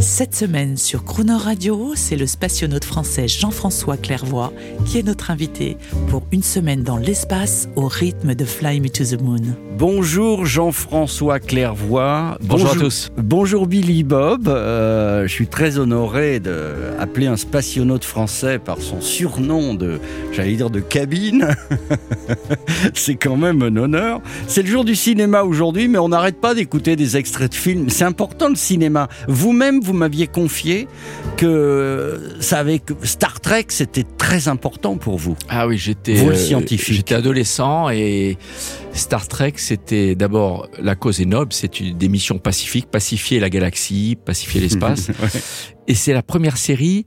Cette semaine sur Crooner Radio, c'est le spationaute français Jean-François Clairvoy qui est notre invité pour une semaine dans l'espace au rythme de Fly Me to the Moon. Bonjour Jean-François Clairvoy. Bonjour à tous. Bonjour Billy Bob. Euh, je suis très honoré d'appeler un spationaute français par son surnom de, j'allais dire, de cabine. c'est quand même un honneur. C'est le jour du cinéma aujourd'hui, mais on n'arrête pas d'écouter des extraits de films. C'est important le cinéma. Vous-même, vous m'aviez confié que ça avait Star Trek, c'était très important pour vous. Ah oui, j'étais Vous, le scientifique. J'étais adolescent et Star Trek, c'était d'abord la cause est noble, c'est une des missions pacifiques, pacifier la galaxie, pacifier l'espace. Ouais. Et c'est la première série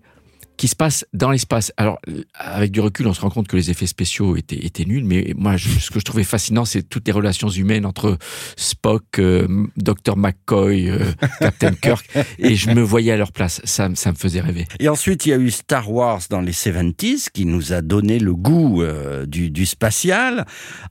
qui se passe dans l'espace. Alors, avec du recul, on se rend compte que les effets spéciaux étaient, étaient nuls, mais moi, je- ce que je trouvais fascinant, c'est toutes les relations humaines entre Spock, euh, Dr. McCoy, euh, Captain Kirk, et je me voyais à leur place. Ça, me- ça me faisait rêver. Et ensuite, il y a eu Star Wars dans les 70s qui nous a donné le goût euh, du, du spatial.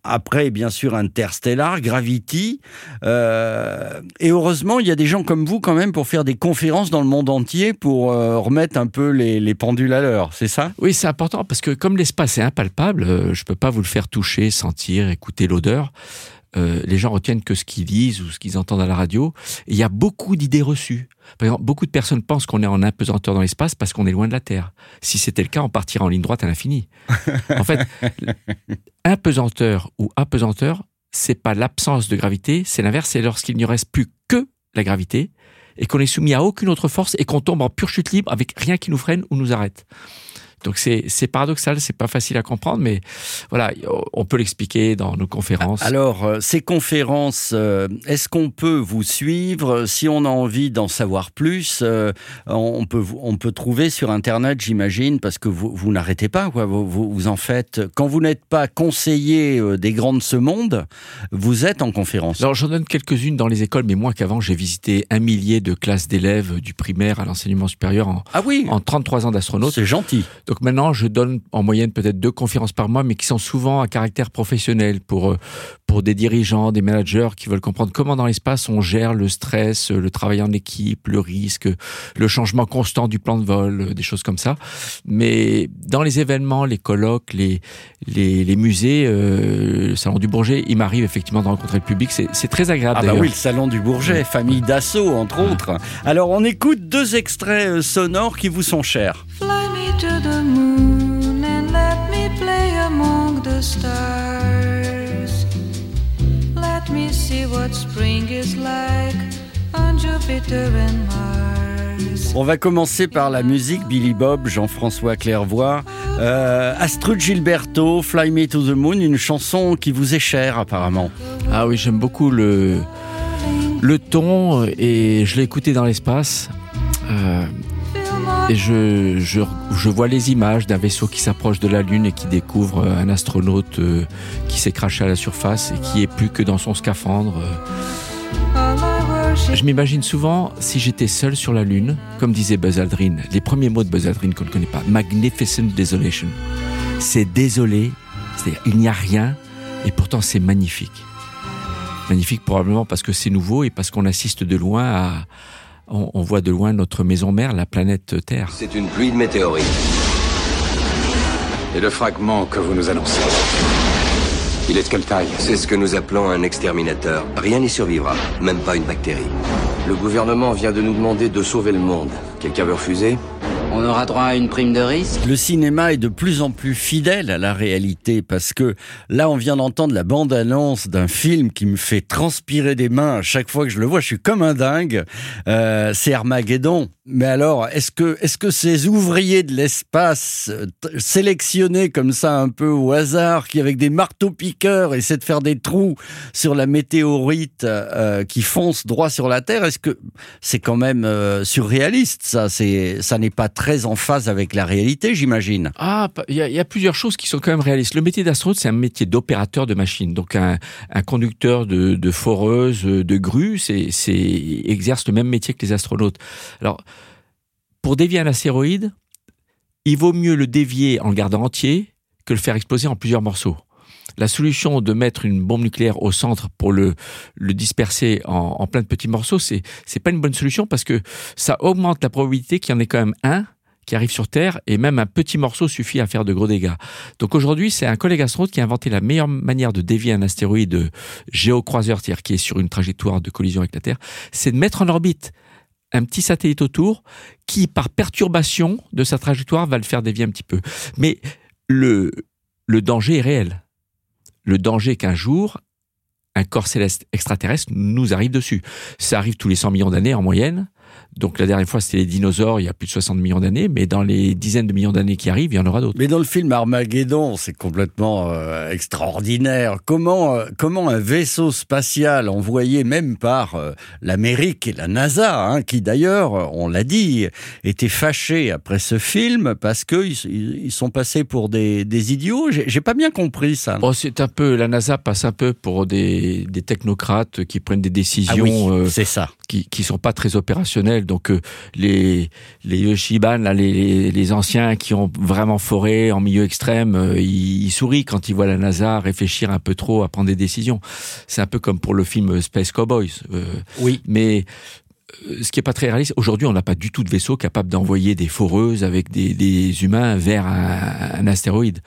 Après, bien sûr, Interstellar, Gravity. Euh, et heureusement, il y a des gens comme vous quand même pour faire des conférences dans le monde entier pour remettre un peu les, les pendules à l'heure, c'est ça? Oui, c'est important parce que comme l'espace est impalpable, euh, je peux pas vous le faire toucher, sentir, écouter l'odeur. Euh, les gens retiennent que ce qu'ils lisent ou ce qu'ils entendent à la radio. Et il y a beaucoup d'idées reçues. Par exemple, beaucoup de personnes pensent qu'on est en apesanteur dans l'espace parce qu'on est loin de la Terre. Si c'était le cas, on partirait en ligne droite à l'infini. en fait, apesanteur ou apesanteur, c'est pas l'absence de gravité, c'est l'inverse, c'est lorsqu'il n'y reste plus que la gravité et qu'on est soumis à aucune autre force et qu'on tombe en pure chute libre avec rien qui nous freine ou nous arrête. Donc c'est paradoxal, c'est pas facile à comprendre, mais voilà, on peut l'expliquer dans nos conférences. Alors, euh, ces conférences, euh, est-ce qu'on peut vous suivre? Si on a envie d'en savoir plus, euh, on, peut, on peut trouver sur Internet, j'imagine, parce que vous, vous n'arrêtez pas, quoi. Vous, vous, vous en faites. Quand vous n'êtes pas conseiller des grands de ce monde, vous êtes en conférence. Alors j'en donne quelques-unes dans les écoles, mais moins qu'avant, j'ai visité un millier de classes d'élèves du primaire à l'enseignement supérieur en, ah oui, en 33 ans d'astronaute. c'est gentil. Donc maintenant, je donne en moyenne peut-être deux conférences par mois, mais qui sont souvent à caractère professionnel pour euh, pour des dirigeants, des managers qui veulent comprendre comment dans l'espace on gère le stress, euh, le travail en équipe, le risque, le changement constant du plan de vol, euh, des choses comme ça. Mais dans les événements, les colloques, les les, les musées, euh, le salon du Bourget, il m'arrive effectivement de rencontrer le public. C'est c'est très agréable Ah bah oui, le salon du Bourget, famille d'assaut, entre autres. Alors, on écoute deux extraits sonores qui vous sont chers. Fly me to the the stars. Let me see what spring is like on Jupiter and Mars. On va commencer par la musique, Billy Bob, Jean-François Clairvoy, euh, Astrud Gilberto, Fly Me to the Moon, une chanson qui vous est chère apparemment. Ah oui, j'aime beaucoup le, le ton et je l'ai écouté dans l'espace. Euh, et je, je, vois les images d'un vaisseau qui s'approche de la Lune et qui découvre euh, un astronaute euh, qui s'est craché à la surface et qui est plus que dans son scaphandre. euh. Je m'imagine souvent si j'étais seul sur la Lune, comme disait Buzz Aldrin, les premiers mots de Buzz Aldrin qu'on ne connaît pas, Magnificent Desolation. C'est désolé, c'est-à-dire il n'y a rien, et pourtant c'est magnifique. Magnifique probablement parce que c'est nouveau et parce qu'on assiste de loin à... On, on voit de loin notre maison mère, la planète Terre. C'est une pluie de météorites. Et le fragment que vous nous annoncez Il est de quelle taille? C'est ce que nous appelons un exterminateur. Rien n'y survivra, même pas une bactérie. Le gouvernement vient de nous demander de sauver le monde. Quelqu'un veut refuser? On aura droit à une prime de risque? Le cinéma est de plus en plus fidèle à la réalité parce que là on vient d'entendre la bande-annonce d'un film qui me fait transpirer des mains à chaque fois que je le vois, je suis comme un dingue. Euh, c'est Armageddon. Mais alors, est-ce que, est-ce que ces ouvriers de l'espace sélectionnés comme ça un peu au hasard, qui avec des marteaux-piqueurs essaient de faire des trous sur la météorite euh, qui fonce droit sur la Terre, est-ce que c'est quand même euh, surréaliste ça? Ça n'est pas très en phase avec la réalité, j'imagine. Ah, il y, y a plusieurs choses qui sont quand même réalistes. Le métier d'astronaute, c'est un métier d'opérateur de machine. Donc un, un conducteur de, de foreuse, de grue, c'est exerce le même métier que les astronautes. Alors, pour dévier un astéroïde, il vaut mieux le dévier en le gardant entier que le faire exploser en plusieurs morceaux. La solution de mettre une bombe nucléaire au centre pour le, le disperser en, plein de petits morceaux, c'est c'est pas une bonne solution parce que ça augmente la probabilité qu'il y en ait quand même un qui arrive sur Terre et même un petit morceau suffit à faire de gros dégâts. Donc aujourd'hui, c'est un collègue astronaute qui a inventé la meilleure manière de dévier un astéroïde géocroiseur, c'est-à-dire qui est sur une trajectoire de collision avec la Terre, c'est de mettre en orbite un petit satellite autour qui, par perturbation de sa trajectoire, va le faire dévier un petit peu. Mais le, danger est réel. Le danger qu'un jour, un corps céleste extraterrestre nous arrive dessus. Ça arrive tous les 100 millions d'années en moyenne. Donc la dernière fois, c'était les dinosaures, il y a plus de 60 millions d'années, mais dans les dizaines de millions d'années qui arrivent, il y en aura d'autres. Mais dans le film Armageddon, c'est complètement euh, extraordinaire. Comment, euh, comment un vaisseau spatial envoyé même par euh, l'Amérique et la NASA, hein, qui d'ailleurs, euh, on l'a dit, étaient fâchés après ce film parce qu'ils ils sont passés pour des, des idiots. J'ai j'ai pas bien compris ça. Bon, c'est un peu, la NASA passe un peu pour des, des technocrates qui prennent des décisions Ah oui, euh, c'est ça. qui, qui sont pas très opérationnelles. Donc euh, les les Yoshiban, là, les, les, anciens qui ont vraiment foré en milieu extrême, euh, ils, ils sourient quand ils voient la NASA réfléchir un peu trop à prendre des décisions. C'est un peu comme pour le film Space Cowboys. Euh, Oui. mais ce qui est pas très réaliste, aujourd'hui, on n'a pas du tout de vaisseau capable d'envoyer des foreuses avec des, des humains vers un, un astéroïde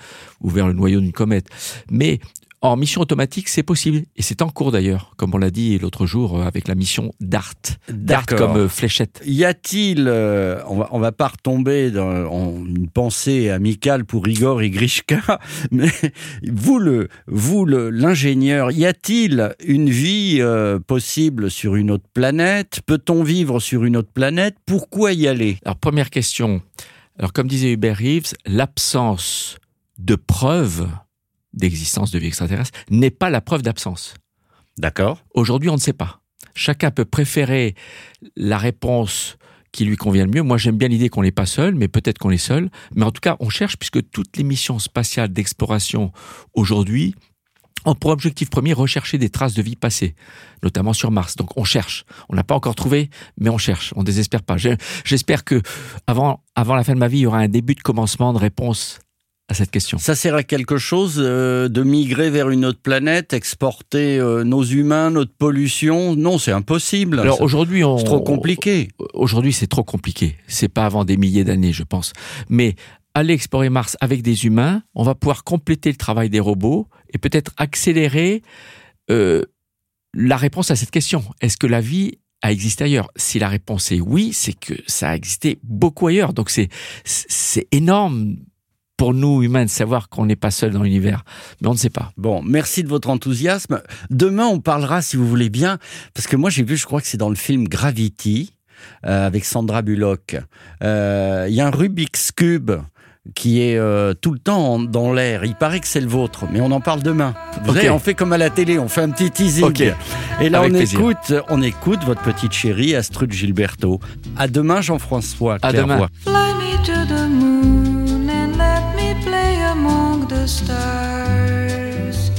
ou vers le noyau d'une comète. Mais en mission automatique, c'est possible. Et c'est en cours d'ailleurs, comme on l'a dit l'autre jour euh, avec la mission DART. DART comme euh, fléchette. Y a-t-il, euh, on va on va pas retomber dans en une pensée amicale pour Igor et Grishka, mais vous le vous le l'ingénieur, y a-t-il une vie euh, possible sur une autre planète? Peut-on vivre sur une autre planète? Pourquoi y aller? Alors, première question. Alors, comme disait Hubert Reeves, l'absence de preuve d'existence de vie extraterrestre n'est pas la preuve d'absence. D'accord. Aujourd'hui, on ne sait pas. Chacun peut préférer la réponse qui lui convient le mieux. Moi, j'aime bien l'idée qu'on n'est pas seul, mais peut-être qu'on est seul. Mais en tout cas, on cherche, puisque toutes les missions spatiales d'exploration aujourd'hui ont pour objectif premier rechercher des traces de vie passée, notamment sur Mars. Donc on cherche. On n'a pas encore trouvé, mais on cherche. On désespère pas. J'espère que avant, avant la fin de ma vie, il y aura un début de commencement de réponse à cette question. Ça sert à quelque chose euh, de migrer vers une autre planète, exporter euh, nos humains, notre pollution? Non, c'est impossible. Alors aujourd'hui, on c'est trop compliqué. Aujourd'hui, c'est trop compliqué. C'est pas avant des milliers d'années, je pense. Mais aller explorer Mars avec des humains, on va pouvoir compléter le travail des robots et peut-être accélérer euh, la réponse à cette question. Est-ce que la vie a existé ailleurs? Si la réponse est oui, c'est que ça a existé beaucoup ailleurs. Donc c'est c'est énorme pour nous humains de savoir qu'on n'est pas seul dans l'univers, mais on ne sait pas. Bon, merci de votre enthousiasme. Demain, on parlera, si vous voulez bien, parce que moi j'ai vu, je crois que c'est dans le film Gravity, euh, avec Sandra Bullock. Euh, Il y a un Rubik's Cube qui est euh, tout le temps en- dans l'air. Il paraît que c'est le vôtre, mais on en parle demain. Vous Ok. savez, on fait comme à la télé, on fait un petit teasing. Et là, Avec on plaisir. écoute, on écoute votre petite chérie Astrud Gilberto. À demain, Jean-François. À demain. The stars.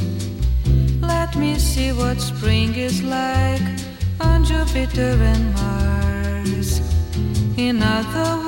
Let me see what spring is like on Jupiter and Mars. In other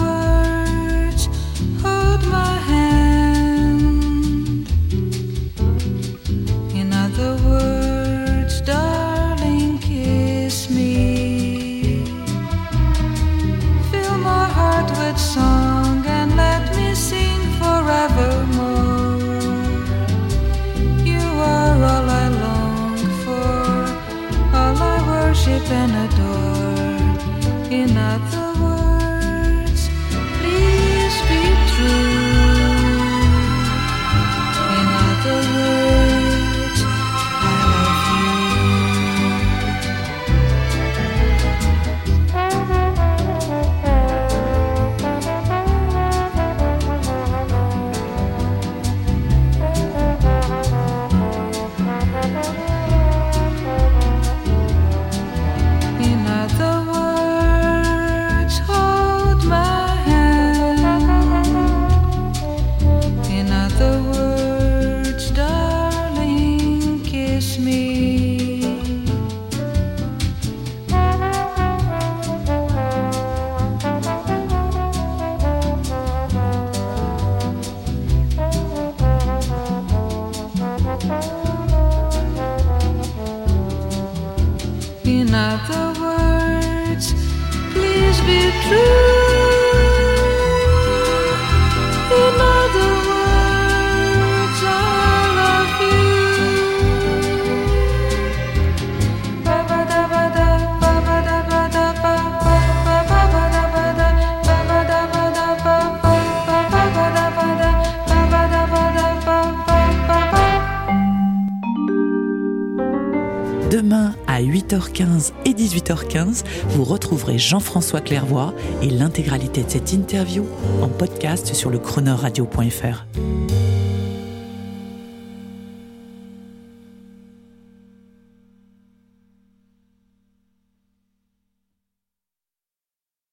Demain à 8h15 et 18h15, vous retrouverez Jean-François Clairvoy et l'intégralité de cette interview en podcast sur le chronoradio.fr.